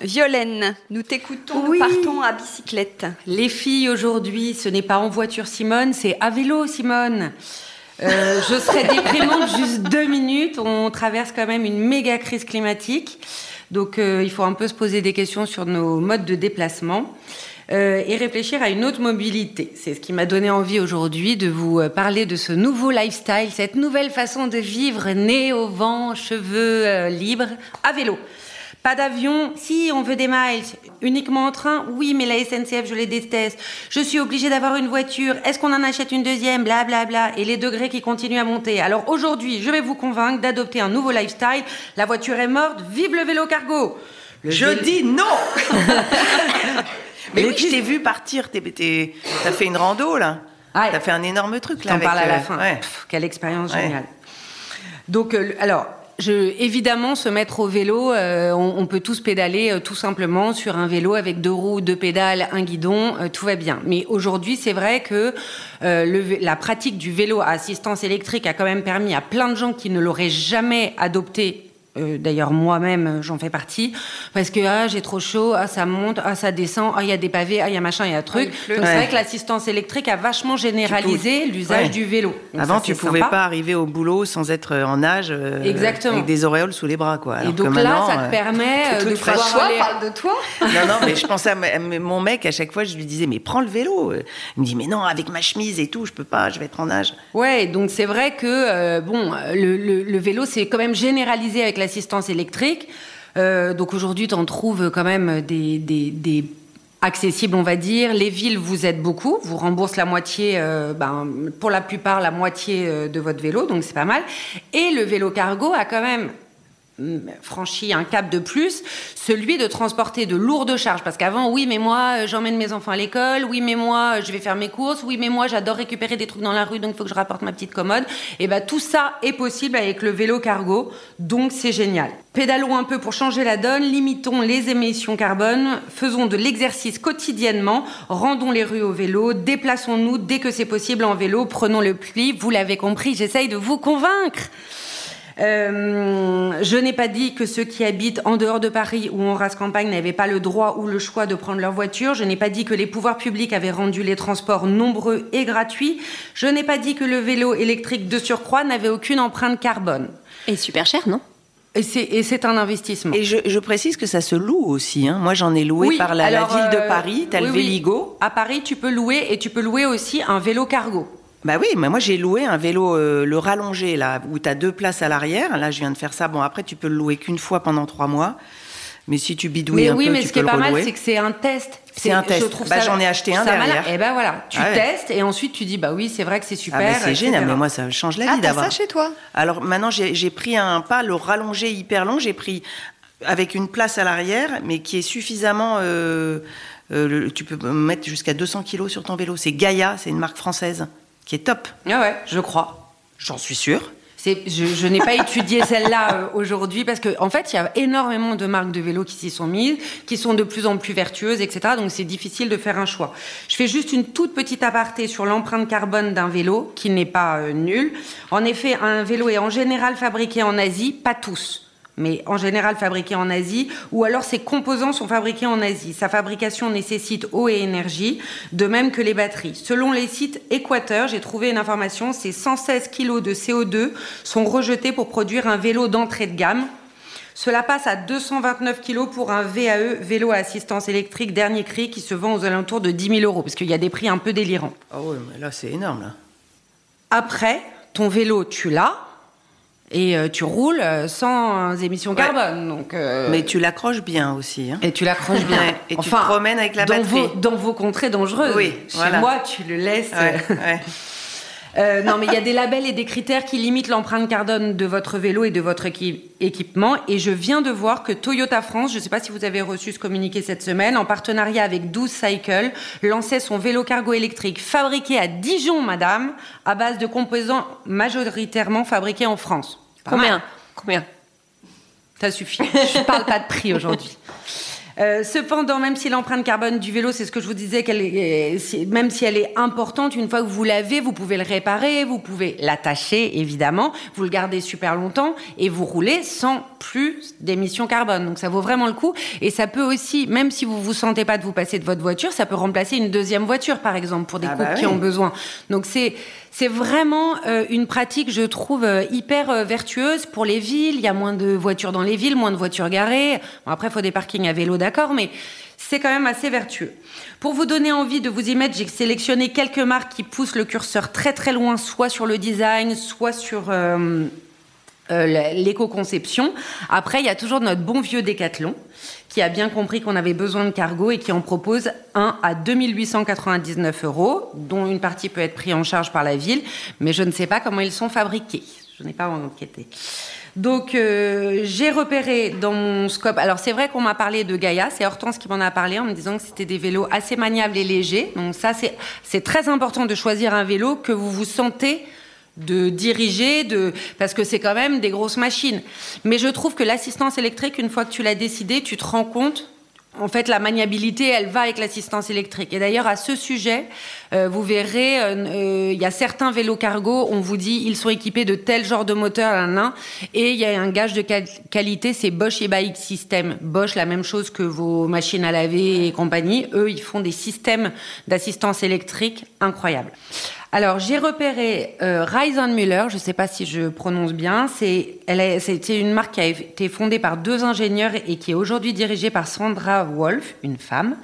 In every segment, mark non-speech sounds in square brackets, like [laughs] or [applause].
Violaine, nous t'écoutons, Oui. nous partons à bicyclette. Les filles, aujourd'hui, ce n'est pas en voiture Simone, c'est à vélo Simone. Euh, je serai déprimante [laughs] juste deux minutes. On traverse quand même une méga crise climatique. Donc euh, il faut un peu se poser des questions sur nos modes de déplacement. euh, et réfléchir à une autre mobilité. C'est ce qui m'a donné envie aujourd'hui de vous parler de ce nouveau lifestyle, cette nouvelle façon de vivre, nez au vent, cheveux euh, libres, à vélo. Pas d'avion, si on veut des miles, uniquement en train, oui, mais la SNCF, je les déteste. Je suis obligée d'avoir une voiture, est-ce qu'on en achète une deuxième, blablabla, bla, bla, et les degrés qui continuent à monter. Alors aujourd'hui, je vais vous convaincre d'adopter un nouveau lifestyle. La voiture est morte, vive le vélo cargo Le Je vélo- dis non [laughs] Mais oui, je t'ai vu partir. T'as fait une rando, là. T'as fait un énorme truc, là. T'en parles à la euh, fin. ouais. Pff, quelle expérience Ouais. géniale. Donc, euh, alors, je, évidemment, se mettre au vélo, euh, on, peut tous pédaler euh, tout simplement sur un vélo avec deux roues, deux pédales, un guidon, euh, tout va bien. Mais aujourd'hui, c'est vrai que le la pratique du vélo à assistance électrique a quand même permis à plein de gens qui ne l'auraient jamais adopté. Euh, D'ailleurs, moi-même, euh, j'en fais partie, parce que ah, j'ai trop chaud, ah, ça monte, ah, ça descend, ah, il y a des pavés, ah, il y a machin, il y a truc. il pleut. Donc, c'est vrai que l'assistance électrique a vachement généralisé l'usage Ouais. du vélo. Donc Avant, ça, tu pouvais sympa. pas arriver au boulot sans être euh, en nage, euh, Exactement. avec des auréoles sous les bras, quoi. Et que donc là, ça te permet euh, de pouvoir Toi, aller- parle de toi. [laughs] Non, non, mais je pensais à mon mec, à chaque fois, je lui disais, mais prends le vélo. Il me dit, mais non, avec ma chemise et tout, je peux pas, je vais être en nage. Ouais, donc c'est vrai que euh, bon, le, le- le vélo c'est quand même généralisé avec l'assistance électrique. Euh, donc aujourd'hui, tu en trouves quand même des, accessibles, on va dire. Les villes vous aident beaucoup, vous remboursent la moitié, euh, ben, pour la plupart la moitié euh, de votre vélo, donc c'est pas mal. Et le vélo cargo a quand même franchi un cap de plus, celui de transporter de lourdes charges. Parce qu'avant, oui, mais moi, euh, j'emmène mes enfants à l'école, oui, mais moi, euh, je vais faire mes courses, oui, mais moi, j'adore récupérer des trucs dans la rue, donc il faut que je rapporte ma petite commode. Et ben tout ça est possible avec le vélo cargo, donc c'est génial. Pédalons un peu pour changer la donne, limitons les émissions carbone, faisons de l'exercice quotidiennement, rendons les rues au vélo, déplaçons-nous dès que c'est possible en vélo, prenons le pli. Vous l'avez compris, j'essaye de vous convaincre. Euh, je n'ai pas dit que ceux qui habitent en dehors de Paris ou en race campagne n'avaient pas le droit ou le choix de prendre leur voiture. Je n'ai pas dit que les pouvoirs publics avaient rendu les transports nombreux et gratuits. Je n'ai pas dit que le vélo électrique de surcroît n'avait aucune empreinte carbone. Et super cher, non? Et c'est, un investissement. Et je, je précise que ça se loue aussi. hein. Moi, j'en ai loué Oui, par la, ville de euh, Paris. T'as oui, le oui. Véligo. À Paris, tu peux louer et tu peux louer aussi un vélo cargo. Bah oui, mais moi j'ai loué un vélo, euh, le rallongé, là, où tu as deux places à l'arrière. Là, je viens de faire ça. Bon, après, tu peux le louer qu'une fois pendant trois mois. Mais si tu bidouilles mais un oui, peu, mais tu ce qui est pas mal, c'est que c'est un test. C'est un test. Je trouve Bah, ça- j'en ai acheté un derrière. Et ben voilà, tu Ah ouais. testes et ensuite tu dis bah oui, c'est vrai que c'est super. Ah, mais c'est etc. génial, mais moi ça change la vie Ah, t'as d'avoir. ça chez toi? Alors maintenant, j'ai j'ai pris un pas le rallongé hyper long. J'ai pris avec une place à l'arrière, mais qui est suffisamment. euh, euh, tu peux mettre jusqu'à 200 kilos sur ton vélo. C'est Gaia, c'est une marque française qui est top. Ah ouais, je crois. J'en suis sûre. C'est, je, je n'ai pas étudié celle-là euh, aujourd'hui parce que en fait, il y a énormément de marques de vélos qui s'y sont mises, qui sont de plus en plus vertueuses, etc. Donc c'est difficile de faire un choix. Je fais juste une toute petite aparté sur l'empreinte carbone d'un vélo qui n'est pas euh, nulle. En effet, un vélo est en général fabriqué en Asie, pas tous. Mais en général fabriqué en Asie, ou alors ses composants sont fabriqués en Asie. Sa fabrication nécessite eau et énergie, de même que les batteries. Selon les sites Équateur, j'ai trouvé une information, c'est 116 kg de CO2 sont rejetés pour produire un vélo d'entrée de gamme. Cela passe à 229 kg pour un VAE, vélo à assistance électrique dernier cri, qui se vend aux alentours de 10 000 euros, parce qu'il y a des prix un peu délirants. Ah ouais, mais là c'est énorme. Là. Après, ton vélo, tu l'as, et euh, tu roules euh, sans émissions Ouais. carbone. Donc, euh, Mais tu l'accroches bien aussi. hein. Et tu l'accroches bien. Ouais, et tu te promènes avec la dans batterie. Vos, dans vos contrées dangereuses. Oui, Chez voilà. moi, tu le laisses. Ouais. Euh, non, mais il y a des labels et des critères qui limitent l'empreinte carbone de votre vélo et de votre équi- équipement. Et je viens de voir que Toyota France, je ne sais pas si vous avez reçu ce communiqué cette semaine, en partenariat avec 12 Cycle, lançait son vélo cargo électrique fabriqué à Dijon, madame, à base de composants majoritairement fabriqués en France. Combien mal. Combien Ça suffit. [laughs] Je parle pas de prix aujourd'hui. Euh, cependant, même si l'empreinte carbone du vélo, c'est ce que je vous disais, qu'elle est, même si elle est importante, une fois que vous l'avez, vous pouvez le réparer, vous pouvez l'attacher, évidemment, vous le gardez super longtemps et vous roulez sans plus d'émissions carbone. Donc ça vaut vraiment le coup. Et ça peut aussi, même si vous vous sentez pas de vous passer de votre voiture, ça peut remplacer une deuxième voiture, par exemple, pour des ah couples bah qui ont besoin. Donc c'est c'est vraiment euh, une pratique, je trouve, euh, hyper euh, vertueuse pour les villes. Il y a moins de voitures dans les villes, moins de voitures garées. Bon, après, il faut des parkings à vélo, d'accord, mais c'est quand même assez vertueux. Pour vous donner envie de vous y mettre, j'ai sélectionné quelques marques qui poussent le curseur très très loin, soit sur le design, soit sur l'éco-conception. Après, il y a toujours notre bon vieux Décathlon qui a bien compris qu'on avait besoin de cargo et qui en propose un à 2899 euros, dont une partie peut être prise en charge par la ville, mais je ne sais pas comment ils sont fabriqués. Je n'ai pas enquêté. Donc euh, j'ai repéré dans mon scope. Alors c'est vrai qu'on m'a parlé de Gaïa, c'est Hortense qui m'en a parlé en me disant que c'était des vélos assez maniables et légers. Donc ça c'est très important de choisir un vélo que vous vous sentez de diriger, de parce que c'est quand même des grosses machines. Mais je trouve que l'assistance électrique, une fois que tu l'as décidé, tu te rends compte. En fait, la maniabilité, elle va avec l'assistance électrique. Et d'ailleurs, à ce sujet, euh, vous verrez, euh, euh, il y a certains vélos cargo, on vous dit, ils sont équipés de tel genre de moteur, là, et il y a un gage de qualité, c'est Bosch et System. Bosch, la même chose que vos machines à laver et compagnie. Eux, ils font des systèmes d'assistance électrique incroyables. Alors, j'ai repéré euh, Müller, je ne sais pas si je prononce bien. C'est, une marque qui a été fondée par deux ingénieurs et qui est aujourd'hui dirigée par Sandra Wolf, une femme.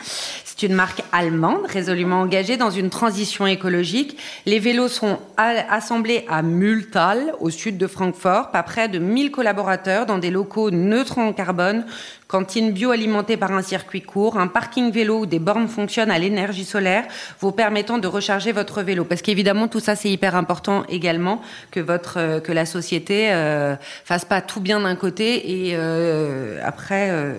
C'est une marque allemande résolument engagée dans une transition écologique. Les vélos sont assemblés à Multal, au sud de Francfort, pas près de 1000 collaborateurs dans des locaux neutres en carbone, cantine bio alimentée par un circuit court, un parking vélo où des bornes fonctionnent à l'énergie solaire, vous permettant de recharger votre vélo. Parce qu'évidemment, tout ça, c'est hyper important également que votre euh, que la société euh, fasse pas tout bien d'un côté et euh, après euh,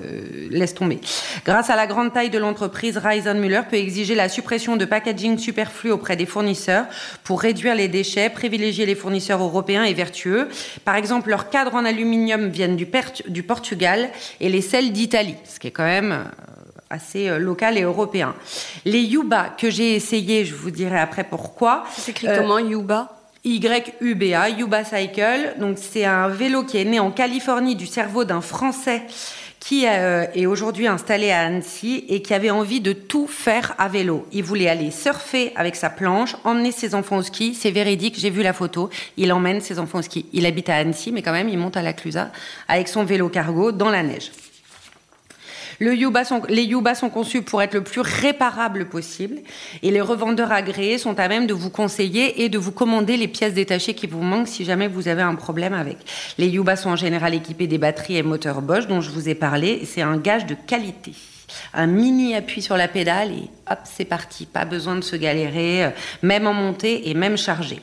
laisse tomber. Grâce à la grande taille de l'entreprise, Müller peut exiger la suppression de packaging superflu auprès des fournisseurs pour réduire les déchets, privilégier les fournisseurs européens et vertueux. Par exemple, leurs cadres en aluminium viennent du Portugal et les d'Italie, ce qui est quand même euh, assez euh, local et européen. Les Yuba que j'ai essayé, je vous dirai après pourquoi. C'est écrit comment Yuba? Y-U-B-A, Yuba Cycle. Donc c'est un vélo qui est né en Californie du cerveau d'un Français qui euh, est aujourd'hui installé à Annecy et qui avait envie de tout faire à vélo. Il voulait aller surfer avec sa planche, emmener ses enfants au ski. C'est véridique, j'ai vu la photo. Il emmène ses enfants au ski. Il habite à Annecy, mais quand même, il monte à la Clusaz avec son vélo cargo dans la neige les Yuba sont conçus pour être le plus réparable possible et les revendeurs agréés sont à même de vous conseiller et de vous commander les pièces détachées qui vous manquent si jamais vous avez un problème avec. Les Yuba sont en général équipés des batteries et moteurs Bosch dont je vous ai parlé. C'est un gage de qualité un mini appui sur la pédale et hop, c'est parti. Pas besoin de se galérer, euh, même en montée et même chargé.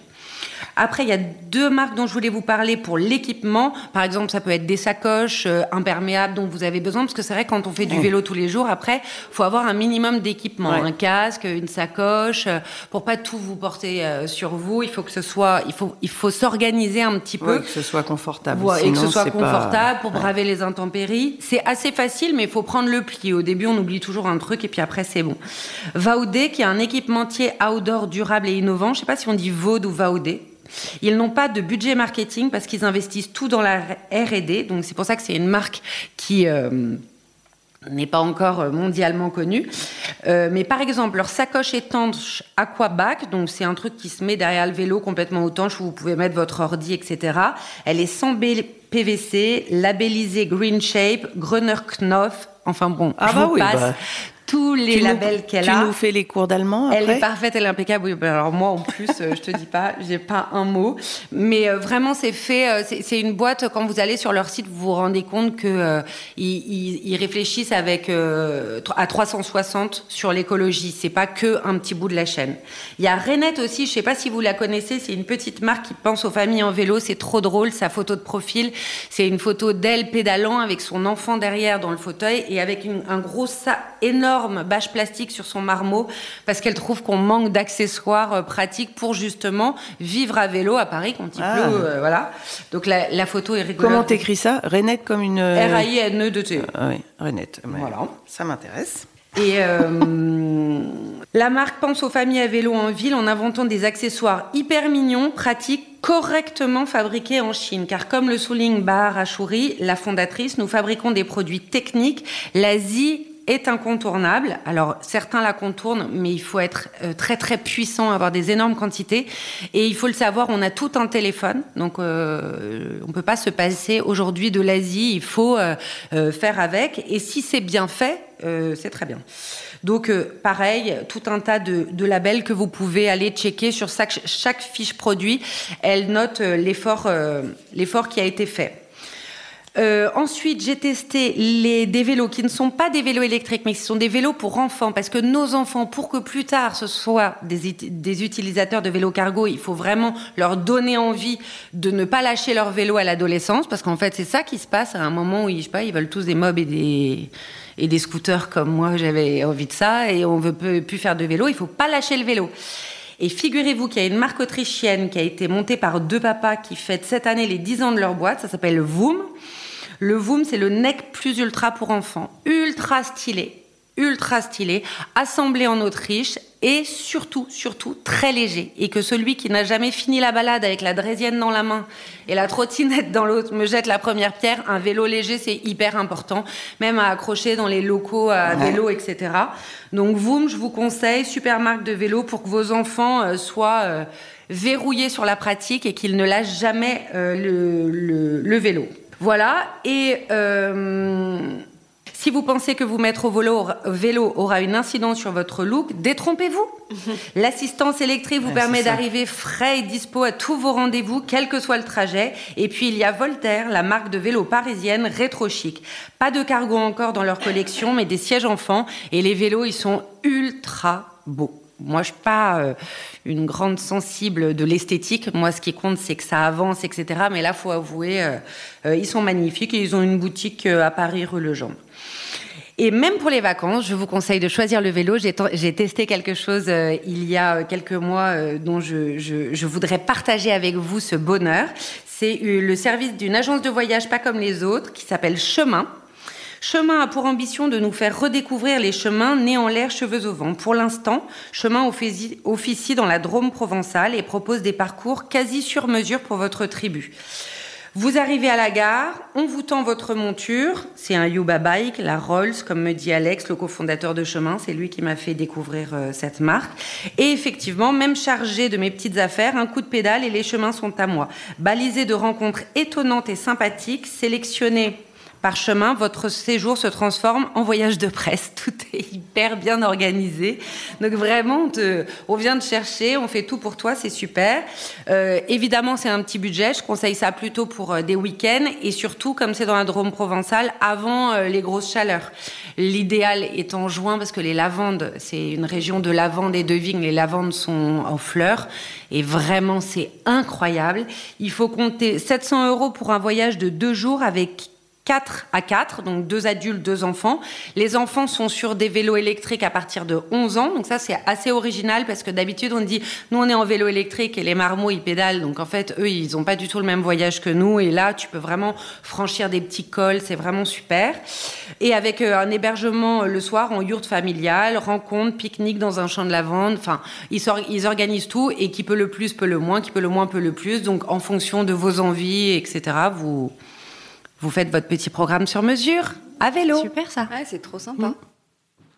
Après, il y a deux marques dont je voulais vous parler pour l'équipement. Par exemple, ça peut être des sacoches euh, imperméables dont vous avez besoin, parce que c'est vrai, quand on fait du vélo tous les jours, après, faut avoir un minimum d'équipement. Un casque, une sacoche, euh, pour pas tout vous porter euh, sur vous. Il faut que ce soit, il faut, il faut s'organiser un petit peu. que ce soit confortable. et que ce soit confortable pour braver les intempéries. C'est assez facile, mais il faut prendre le pli. Au début, on oublie toujours un truc, et puis après, c'est bon. Vaudé, qui est un équipementier outdoor durable et innovant. Je sais pas si on dit Vaud ou Vaudé. Ils n'ont pas de budget marketing parce qu'ils investissent tout dans la R&D. Donc c'est pour ça que c'est une marque qui euh, n'est pas encore mondialement connue. Euh, mais par exemple, leur sacoche étanche Aquabac, donc c'est un truc qui se met derrière le vélo complètement étanche où vous pouvez mettre votre ordi, etc. Elle est sans PVC, labellisée Green Shape, Grüner Knopf, Enfin bon, ah je bah vous passe. Bah tous les labels qu'elle a. Tu nous fais les cours d'allemand Elle est parfaite, elle est impeccable. Oui, alors moi en plus, euh, je te dis pas, j'ai pas un mot, mais euh, vraiment c'est fait. Euh, c'est une boîte. Quand vous allez sur leur site, vous vous rendez compte que ils, réfléchissent avec à 360 sur l'écologie. C'est pas que un petit bout de la chaîne. Il y a Renette aussi. Je sais pas si vous la connaissez. C'est une petite marque qui pense aux familles en vélo. C'est trop drôle. Sa photo de profil, c'est une photo d'elle pédalant avec son enfant derrière dans le fauteuil et avec un gros sac énorme énorme bâche plastique sur son marmot parce qu'elle trouve qu'on manque d'accessoires euh, pratiques pour justement vivre à vélo à Paris quand il Ah. pleut. euh, voilà. Donc la, la photo est rigolote. Comment t'écris ça? Renette comme une. euh, R-A-I-N-E-D-T. Ah oui, Renette. Voilà. Ça m'intéresse. Et euh, [laughs] la marque pense aux familles à vélo en ville en inventant des accessoires hyper mignons, pratiques, correctement fabriqués en Chine. Car comme le souligne Bahar Achouri, la fondatrice, nous fabriquons des produits techniques. L'Asie est incontournable. Alors certains la contournent, mais il faut être euh, très très puissant, avoir des énormes quantités. Et il faut le savoir, on a tout un téléphone, donc euh, on peut pas se passer aujourd'hui de l'Asie. Il faut euh, euh, faire avec. Et si c'est bien fait, euh, c'est très bien. Donc euh, pareil, tout un tas de, de labels que vous pouvez aller checker sur chaque, chaque fiche produit. Elle note euh, l'effort euh, l'effort qui a été fait. Euh, ensuite, j'ai testé les, des vélos qui ne sont pas des vélos électriques, mais qui sont des vélos pour enfants, parce que nos enfants, pour que plus tard ce soient des, des utilisateurs de vélos cargo, il faut vraiment leur donner envie de ne pas lâcher leur vélo à l'adolescence, parce qu'en fait, c'est ça qui se passe à un moment où je sais pas, ils veulent tous des mobs et des et des scooters comme moi, j'avais envie de ça, et on veut peu- plus faire de vélo. Il faut pas lâcher le vélo. Et figurez-vous qu'il y a une marque autrichienne qui a été montée par deux papas qui fêtent cette année les 10 ans de leur boîte. Ça s'appelle Voom. Le Voom, c'est le neck plus ultra pour enfants. Ultra stylé. Ultra stylé. Assemblé en Autriche. Et surtout, surtout, très léger. Et que celui qui n'a jamais fini la balade avec la draisienne dans la main et la trottinette dans l'autre me jette la première pierre. Un vélo léger, c'est hyper important. Même à accrocher dans les locaux à vélo, etc. Donc, Voom, je vous conseille, super marque de vélo pour que vos enfants euh, soient euh, verrouillés sur la pratique et qu'ils ne lâchent jamais euh, le, le- le vélo. Voilà. Et euh, si vous pensez que vous mettre au vélo, au vélo aura une incidence sur votre look, détrompez-vous. [laughs] L'assistance électrique vous Ouais, permet d'arriver frais et dispo à tous vos rendez-vous, quel que soit le trajet. Et puis il y a Voltaire, la marque de vélo parisienne rétro chic. Pas de cargo encore dans leur collection, mais des sièges enfants. Et les vélos, ils sont ultra beaux. Moi, je suis pas euh, une grande sensible de l'esthétique. Moi, ce qui compte, c'est que ça avance, etc. Mais là, faut avouer, euh, euh, ils sont magnifiques et ils ont une boutique à Paris, rue Legendre. Et même pour les vacances, je vous conseille de choisir le vélo. J'ai testé quelque chose il y a quelques mois dont je, je- je voudrais partager avec vous ce bonheur. C'est le service d'une agence de voyage pas comme les autres qui s'appelle Chemin. Chemin a pour ambition de nous faire redécouvrir les chemins nés en l'air, cheveux au vent. Pour l'instant, Chemin officie, dans la Drôme provençale et propose des parcours quasi sur mesure pour votre tribu. Vous arrivez à la gare, on vous tend votre monture, c'est un Yuba Bike, la Rolls, comme me dit Alex, le cofondateur de Chemin, c'est lui qui m'a fait découvrir euh, cette marque. Et effectivement, même chargé de mes petites affaires, un coup de pédale et les chemins sont à moi. Balisé de rencontres étonnantes et sympathiques, sélectionné par chemin, votre séjour se transforme en voyage de presse. [laughs] Tout est hyper bien organisé. Donc vraiment, on, te- vient de chercher, on fait tout pour toi, c'est super. Euh, évidemment, c'est un petit budget. Je conseille ça plutôt pour euh, des week-ends et surtout, comme c'est dans la Drôme provençale, avant euh, les grosses chaleurs. L'idéal est en juin parce que les lavandes, c'est une région de lavande et de vignes. Les lavandes sont en fleurs et vraiment, c'est incroyable. Il faut compter 700 euros pour un voyage de deux jours avec 4 à 4, donc deux adultes, deux enfants. Les enfants sont sur des vélos électriques à partir de 11 ans, donc ça c'est assez original parce que d'habitude on dit nous on est en vélo électrique et les marmots ils pédalent, donc en fait eux ils n'ont pas du tout le même voyage que nous. Et là tu peux vraiment franchir des petits cols, c'est vraiment super. Et avec euh, un hébergement euh, le soir en yourte familiale, rencontre, pique-nique dans un champ de lavande, enfin ils, ils organisent tout. Et qui peut le plus peut le moins, qui peut le moins peut le plus, donc en fonction de vos envies, etc. Vous vous faites votre petit programme sur mesure à vélo. Super ça. Ouais, c'est trop sympa.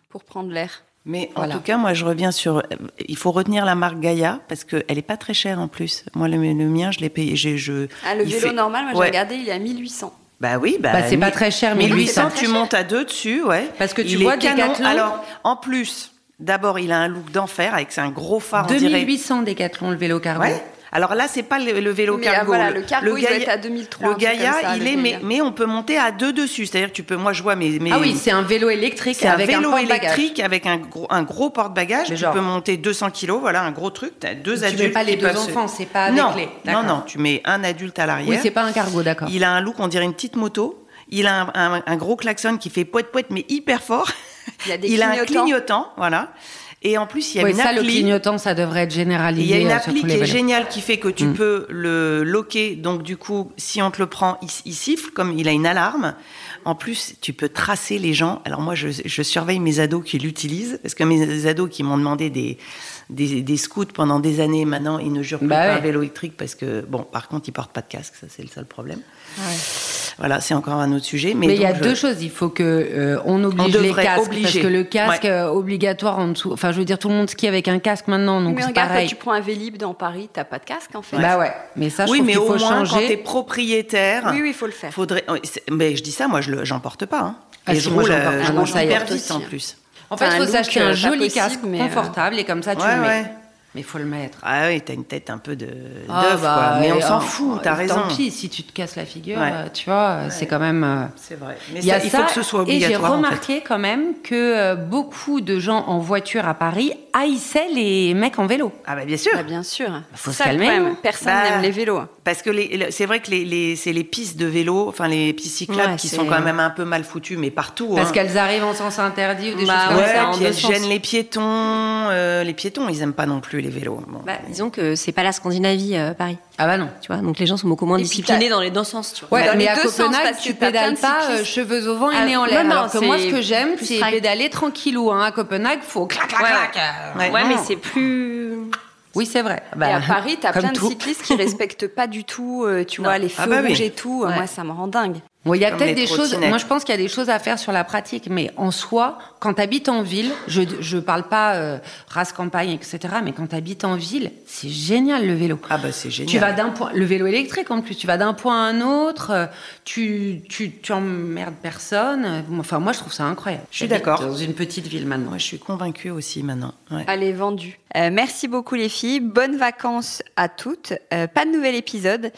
Pour prendre l'air. Mais en Voilà. tout cas, moi, je reviens sur. Il faut retenir la marque Gaia parce qu'elle n'est pas très chère en plus. Moi, le, le mien, je l'ai payé. Je, Ah, le vélo fait- normal, moi j'ai Ouais. regardé, il est à 1800. Bah oui, bah, Bah, c'est pas très cher, 1800, 1800. c'est pas très tu cher. montes à deux dessus, ouais. Parce que tu Il vois, est canon. Decathlon- Alors, en plus, d'abord, il a un look d'enfer avec un gros phare, on dirait. 2800 Décathlon le vélo cargo. Ouais. Alors là, c'est pas le, le vélo Mais, cargo. voilà, le cargo, il doit Gaia- être à 2003, Le ça, il est, mais, on peut monter à deux dessus. C'est-à-dire que tu peux, moi, je vois mes, mes Ah oui, c'est un vélo électrique c'est un avec vélo un porte-bagages. électrique avec un gros, un gros porte-bagages. Tu genre- peux monter 200 kilos, voilà, un gros truc. T'as deux Tu adultes. mets pas les deux enfants, c'est pas avec non, les- Non, non, tu mets un adulte à l'arrière. Oui, c'est pas un cargo, d'accord. Il a un look, on dirait une petite moto. Il a un, un- un gros klaxon qui fait poète poète, mais hyper fort. Il y a des [laughs] il a un clignotants. clignotant, voilà. Et en plus, il y a Oui, une ça, le appli. clignotant, ça devrait être Il généralisé y a une euh, appli qui est géniale qui fait que tu Mm. peux le loquer. Donc, du coup, si on te le prend, il, il siffle, comme il a une alarme. En plus, tu peux tracer les gens. Alors, moi, je, je surveille mes ados qui l'utilisent. Parce que mes ados qui m'ont demandé des, des, des scouts pendant des années, maintenant, ils ne jurent plus Bah par ouais. un vélo électrique parce que, bon, par contre, ils portent pas de casque. Ça, c'est le seul problème. Voilà, c'est encore un autre sujet. Mais, Mais il y a je- deux choses. Il faut que euh, on oblige On les casques obliger. parce que le casque Ouais. euh, obligatoire en dessous. Enfin, je veux dire, tout le monde skie avec un casque maintenant, donc Mais c'est regarde, quand tu prends un Vélib dans Paris, t'as pas de casque en fait. Bah ouais. Mais ça, je Oui, trouve mais au faut moins, quand changer. t'es propriétaire. Oui, oui, il faut le faire. Faudrait. Mais je dis ça, moi, je le- j'en porte pas. Hein. Ah, Et si, je moi, roule, j'en porte. euh, Ah je non, roule hyper vite en plus. En fait, il faut s'acheter un joli possible, casque mais, confortable et comme ça, tu Ouais, le mets. ouais. Mais il faut le mettre. Ah oui, t'as une tête un peu de Ah, d'œuf, bah, quoi. Mais on et, s'en euh, fout, t'as Tant raison. pis, si tu te casses la figure, Ouais. euh, tu vois, c'est quand même. euh, C'est vrai. Mais Il y a ça, il ça, faut que ce soit et j'ai obligatoire. en fait. remarqué quand même que euh, beaucoup de gens en voiture à Paris haïssaient les mecs en vélo. Ah bah bien sûr. Bah, bien sûr. Faut C'est se calmer, hein. Personne Bah, n'aime les vélos. Parce que les- c'est vrai que les, les- c'est les pistes de vélo, enfin les pistes cyclables Ouais, qui sont quand même un peu mal foutues, mais partout. Parce hein. qu'elles arrivent en sens interdit ou des Bah, choses comme Ouais, ça. puis elles gênent les piétons. euh, les piétons, ils aiment pas non plus les vélos. Bon. Bah, disons que c'est pas la Scandinavie, euh, Paris. Ah bah non. Tu vois, donc les gens sont beaucoup moins Et disciplinés dans les deux sens. Tu vois. Ouais, Dans mais les à deux sens, Copenhague, parce tu pédales pas euh, cheveux au vent et Ah, nez en l'air. non, Alors que moi, ce que j'aime, c'est pédaler tranquillou. Hein. À Copenhague, faut clac, clac, Ouais, clac. euh, Ouais. Mais c'est plus. Oui, c'est vrai. et Bah, à Paris, t'as [laughs] plein de tout. cyclistes qui [laughs] respectent pas du tout, euh, tu Non. vois, les feux Ah bah oui. rouges et tout. Ouais. Moi, ça me rend dingue. Bon, il y a peut-être des choses. Moi, je pense qu'il y a des choses à faire sur la pratique, mais en soi, quand tu habites en ville, je je parle pas euh, race campagne, etc. Mais quand tu habites en ville, c'est génial le vélo. Ah bah c'est génial. Tu vas d'un point, le vélo électrique en plus, tu vas d'un point à un autre, euh, tu, tu, tu emmerdes personne. euh, Enfin, moi, je trouve ça incroyable. Je suis d'accord. Dans une petite ville maintenant. Je suis convaincue aussi maintenant. Ouais. Allez, vendu. Euh, merci beaucoup les filles. Bonnes vacances à toutes. Euh, pas de nouvel épisode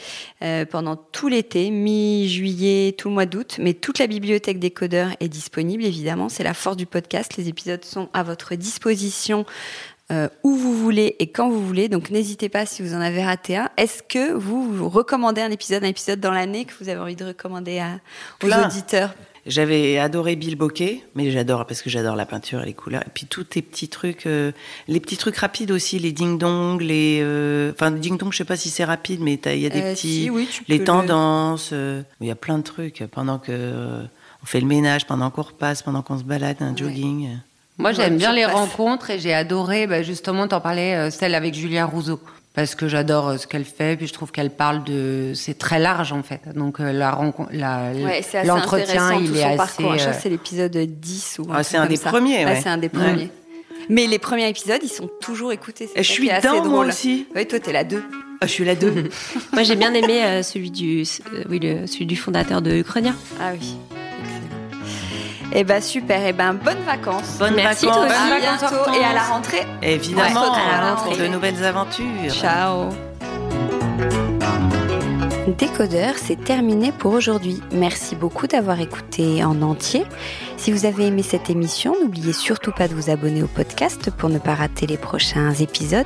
euh, pendant tout l'été, mi-juillet, tout le mois d'août. Mais toute la bibliothèque des codeurs est disponible, évidemment. C'est la force du podcast. Les épisodes sont à votre disposition euh, où vous voulez et quand vous voulez. Donc n'hésitez pas si vous en avez raté un. Est-ce que vous, vous recommandez un épisode, un épisode dans l'année que vous avez envie de recommander à, aux Plein. auditeurs? J'avais adoré Bill Bokeh, mais j'adore parce que j'adore la peinture et les couleurs. Et puis tous tes petits trucs, euh, les petits trucs rapides aussi, les ding dong, les, euh, enfin ding dong, je sais pas si c'est rapide, mais il y a des Euh, petits, si, oui, tu les le- tendances. euh, Il y a plein de trucs pendant que euh, on fait le ménage, pendant qu'on repasse, pendant qu'on se balade, un jogging. Moi, j'aime Ouais, bien les rencontres et j'ai adoré, bah, justement, t'en parlais, euh, celle avec Julia Rousseau. Parce que j'adore euh, ce qu'elle fait, puis je trouve qu'elle parle de. C'est très large, en fait. Donc, euh, la rencontre, la, Ouais, c'est assez l'entretien, il est son assez. euh, c'est l'épisode 10 ou Ah, c'est un des premiers, ouais. c'est un des Ouais. premiers. Mais les premiers épisodes, ils sont toujours écoutés. je suis dedans, moi aussi. Oui, toi, t'es la 2. Ah, je suis la deux. [laughs] Moi, j'ai bien aimé euh, celui du, euh, oui, le- celui du fondateur de Ukrania. Ah oui. Eh ben super, eh ben bonnes vacances. Bonnes Merci, vacances. toi aussi. Bonnes vacances, bientôt et à la rentrée. Évidemment, Ouais, à la pour rentrée. de nouvelles aventures. Ciao. Décodeur, c'est terminé pour aujourd'hui. Merci beaucoup d'avoir écouté en entier. Si vous avez aimé cette émission, n'oubliez surtout pas de vous abonner au podcast pour ne pas rater les prochains épisodes.